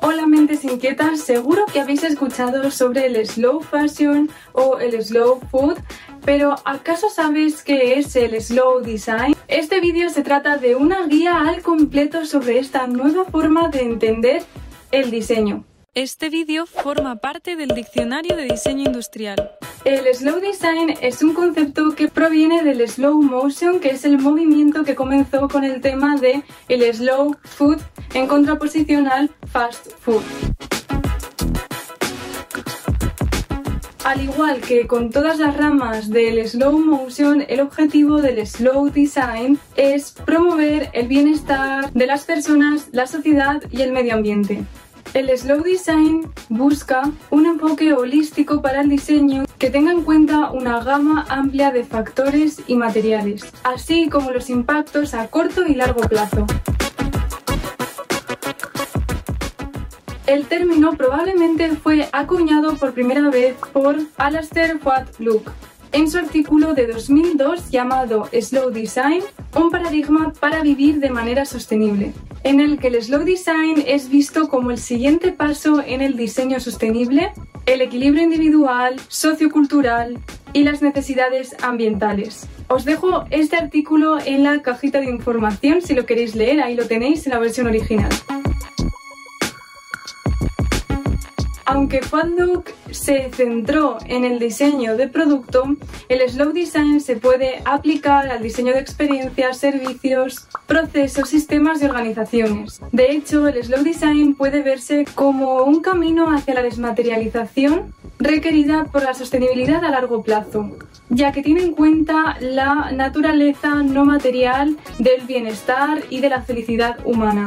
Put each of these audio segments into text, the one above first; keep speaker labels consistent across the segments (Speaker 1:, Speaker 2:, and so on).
Speaker 1: Hola mentes inquietas, seguro que habéis escuchado sobre el slow fashion o el slow food, pero ¿acaso sabes qué es el slow design? Este vídeo se trata de una guía al completo sobre esta nueva forma de entender el diseño.
Speaker 2: Este vídeo forma parte del Diccionario de Diseño Industrial.
Speaker 1: El slow design es un concepto que proviene del slow motion, que es el movimiento que comenzó con el tema de el slow food en contraposición al fast food. Al igual que con todas las ramas del slow motion, el objetivo del slow design es promover el bienestar de las personas, la sociedad y el medio ambiente. El slow design busca un enfoque holístico para el diseño que tenga en cuenta una gama amplia de factores y materiales, así como los impactos a corto y largo plazo. El término probablemente fue acuñado por primera vez por Alastair Look en su artículo de 2002 llamado Slow Design, un paradigma para vivir de manera sostenible, en el que el slow design es visto como el siguiente paso en el diseño sostenible, el equilibrio individual, sociocultural y las necesidades ambientales. Os dejo este artículo en la cajita de información si lo queréis leer, ahí lo tenéis en la versión original. Aunque Look se centró en el diseño de producto, el slow design se puede aplicar al diseño de experiencias, servicios, procesos, sistemas y organizaciones. De hecho, el slow design puede verse como un camino hacia la desmaterialización requerida por la sostenibilidad a largo plazo, ya que tiene en cuenta la naturaleza no material del bienestar y de la felicidad humana.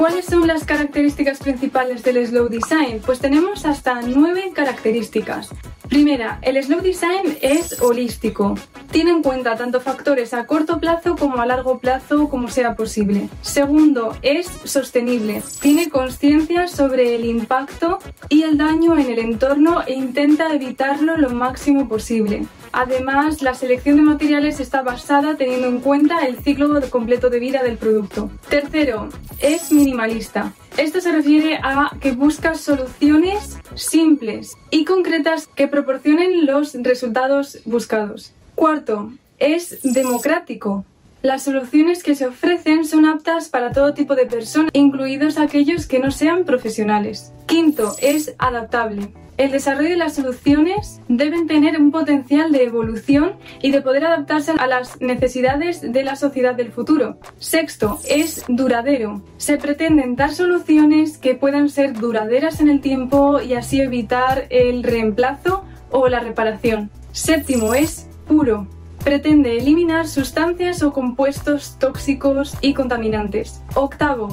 Speaker 1: ¿Cuáles son las características principales del slow design? Pues tenemos hasta nueve características. Primera, el slow design es holístico. Tiene en cuenta tanto factores a corto plazo como a largo plazo como sea posible. Segundo, es sostenible. Tiene conciencia sobre el impacto y el daño en el entorno e intenta evitarlo lo máximo posible. Además, la selección de materiales está basada teniendo en cuenta el ciclo completo de vida del producto. Tercero, es minimalista. Esto se refiere a que busca soluciones simples y concretas que proporcionen los resultados buscados. Cuarto, es democrático. Las soluciones que se ofrecen son aptas para todo tipo de personas, incluidos aquellos que no sean profesionales. Quinto, es adaptable el desarrollo de las soluciones deben tener un potencial de evolución y de poder adaptarse a las necesidades de la sociedad del futuro. Sexto, es duradero. Se pretenden dar soluciones que puedan ser duraderas en el tiempo y así evitar el reemplazo o la reparación. Séptimo, es puro pretende eliminar sustancias o compuestos tóxicos y contaminantes. Octavo,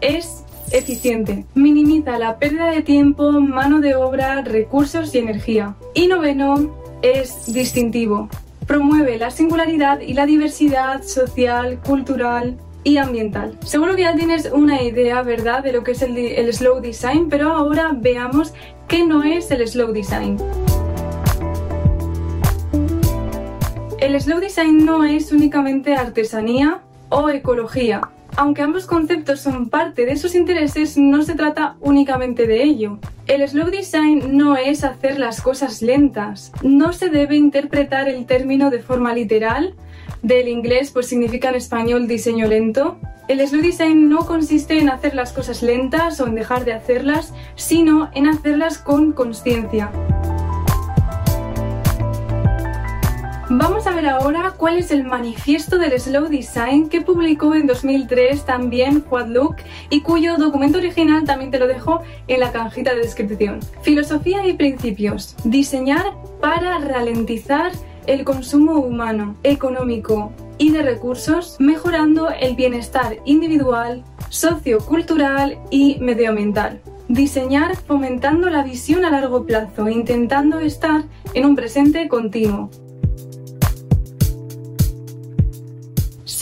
Speaker 1: es eficiente. Minimiza la pérdida de tiempo, mano de obra, recursos y energía. Y noveno, es distintivo. Promueve la singularidad y la diversidad social, cultural, y ambiental. Seguro que ya tienes una idea, ¿verdad?, de lo que es el, el, slow design, pero ahora veamos qué no es el slow design. El slow design no es únicamente artesanía o ecología, aunque ambos conceptos son parte de sus intereses, no se trata únicamente de ello. El slow design no es hacer las cosas lentas. No se debe interpretar el término de forma literal. Del inglés pues significa en español diseño lento. El slow design no consiste en hacer las cosas lentas o en dejar de hacerlas, sino en hacerlas con conciencia. Vamos a ver ahora cuál es el manifiesto del Slow Design que publicó en 2003 también Look y cuyo documento original también te lo dejo en la cajita de descripción. Filosofía y principios. Diseñar para ralentizar el consumo humano, económico y de recursos, mejorando el bienestar individual, sociocultural y medioambiental. Diseñar fomentando la visión a largo plazo, intentando estar en un presente continuo.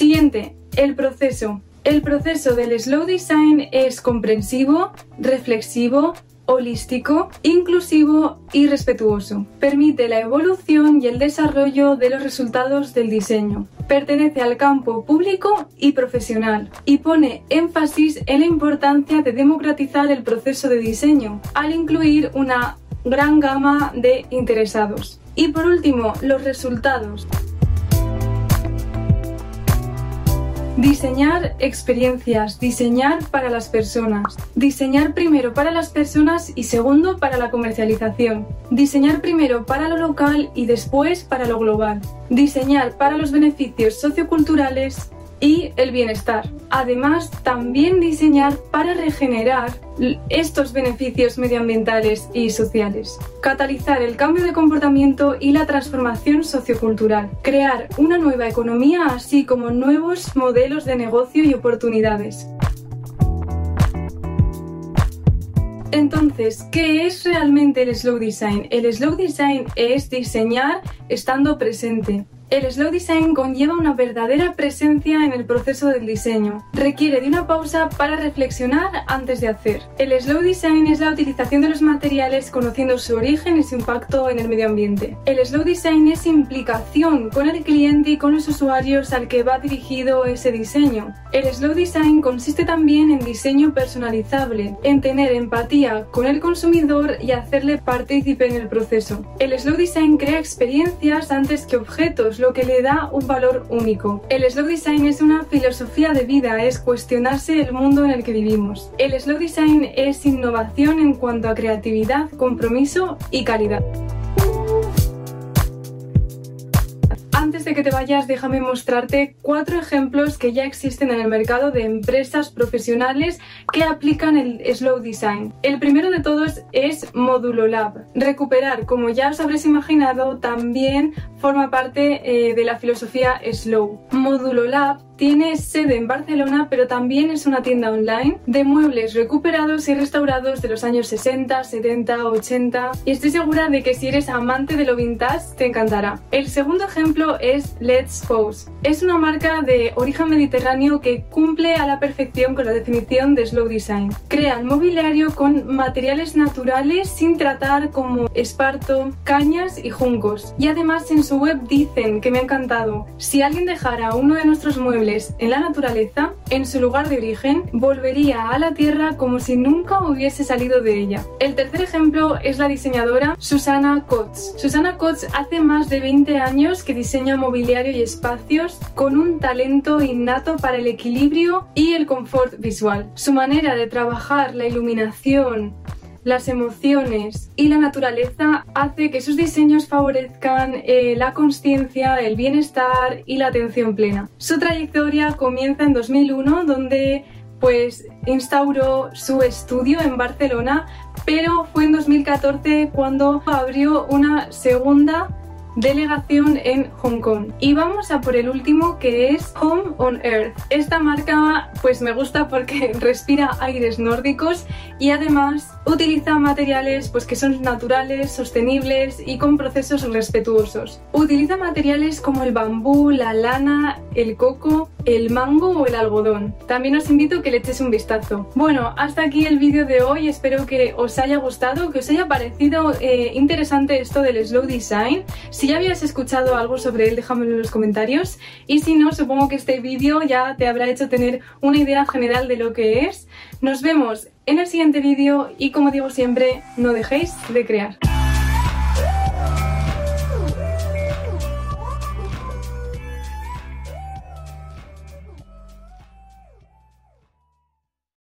Speaker 1: Siguiente, el proceso. El proceso del slow design es comprensivo, reflexivo, holístico, inclusivo y respetuoso. Permite la evolución y el desarrollo de los resultados del diseño. Pertenece al campo público y profesional y pone énfasis en la importancia de democratizar el proceso de diseño al incluir una gran gama de interesados. Y por último, los resultados. Diseñar experiencias, diseñar para las personas. Diseñar primero para las personas y segundo para la comercialización. Diseñar primero para lo local y después para lo global. Diseñar para los beneficios socioculturales y el bienestar. Además, también diseñar para regenerar estos beneficios medioambientales y sociales. Catalizar el cambio de comportamiento y la transformación sociocultural. Crear una nueva economía así como nuevos modelos de negocio y oportunidades. Entonces, ¿qué es realmente el slow design? El slow design es diseñar estando presente. El slow design conlleva una verdadera presencia en el proceso del diseño. Requiere de una pausa para reflexionar antes de hacer. El slow design es la utilización de los materiales conociendo su origen y su impacto en el medio ambiente. El slow design es implicación con el cliente y con los usuarios al que va dirigido ese diseño. El slow design consiste también en diseño personalizable, en tener empatía con el consumidor y hacerle partícipe en el proceso. El slow design crea experiencias antes que objetos lo que le da un valor único. El slow design es una filosofía de vida, es cuestionarse el mundo en el que vivimos. El slow design es innovación en cuanto a creatividad, compromiso y calidad. Antes de que te vayas, déjame mostrarte cuatro ejemplos que ya existen en el mercado de empresas profesionales que aplican el slow design. El primero de todos es Modulo Lab. Recuperar, como ya os habréis imaginado, también forma parte eh, de la filosofía slow. Modulo Lab tiene sede en Barcelona, pero también es una tienda online de muebles recuperados y restaurados de los años 60, 70, 80 y estoy segura de que si eres amante de lo vintage te encantará. El segundo ejemplo es Let's Pose. Es una marca de origen mediterráneo que cumple a la perfección con la definición de slow design. Crean mobiliario con materiales naturales sin tratar como esparto, cañas y juncos. Y además en su web dicen que me ha encantado, si alguien dejara uno de nuestros muebles en la naturaleza, en su lugar de origen, volvería a la Tierra como si nunca hubiese salido de ella. El tercer ejemplo es la diseñadora Susana Kotz. Susana Kotz hace más de 20 años que diseña mobiliario y espacios con un talento innato para el equilibrio y el confort visual. Su manera de trabajar la iluminación, las emociones y la naturaleza hace que sus diseños favorezcan eh, la conciencia, el bienestar y la atención plena. Su trayectoria comienza en 2001 donde pues instauró su estudio en Barcelona, pero fue en 2014 cuando abrió una segunda delegación en Hong Kong. Y vamos a por el último que es Home on Earth. Esta marca pues me gusta porque respira aires nórdicos y además utiliza materiales pues que son naturales, sostenibles y con procesos respetuosos. Utiliza materiales como el bambú, la lana, el coco, el mango o el algodón. También os invito a que le eches un vistazo. Bueno, hasta aquí el vídeo de hoy. Espero que os haya gustado, que os haya parecido eh, interesante esto del slow design. Ya habías escuchado algo sobre él, déjamelo en los comentarios. Y si no, supongo que este vídeo ya te habrá hecho tener una idea general de lo que es. Nos vemos en el siguiente vídeo y como digo siempre, no dejéis de crear.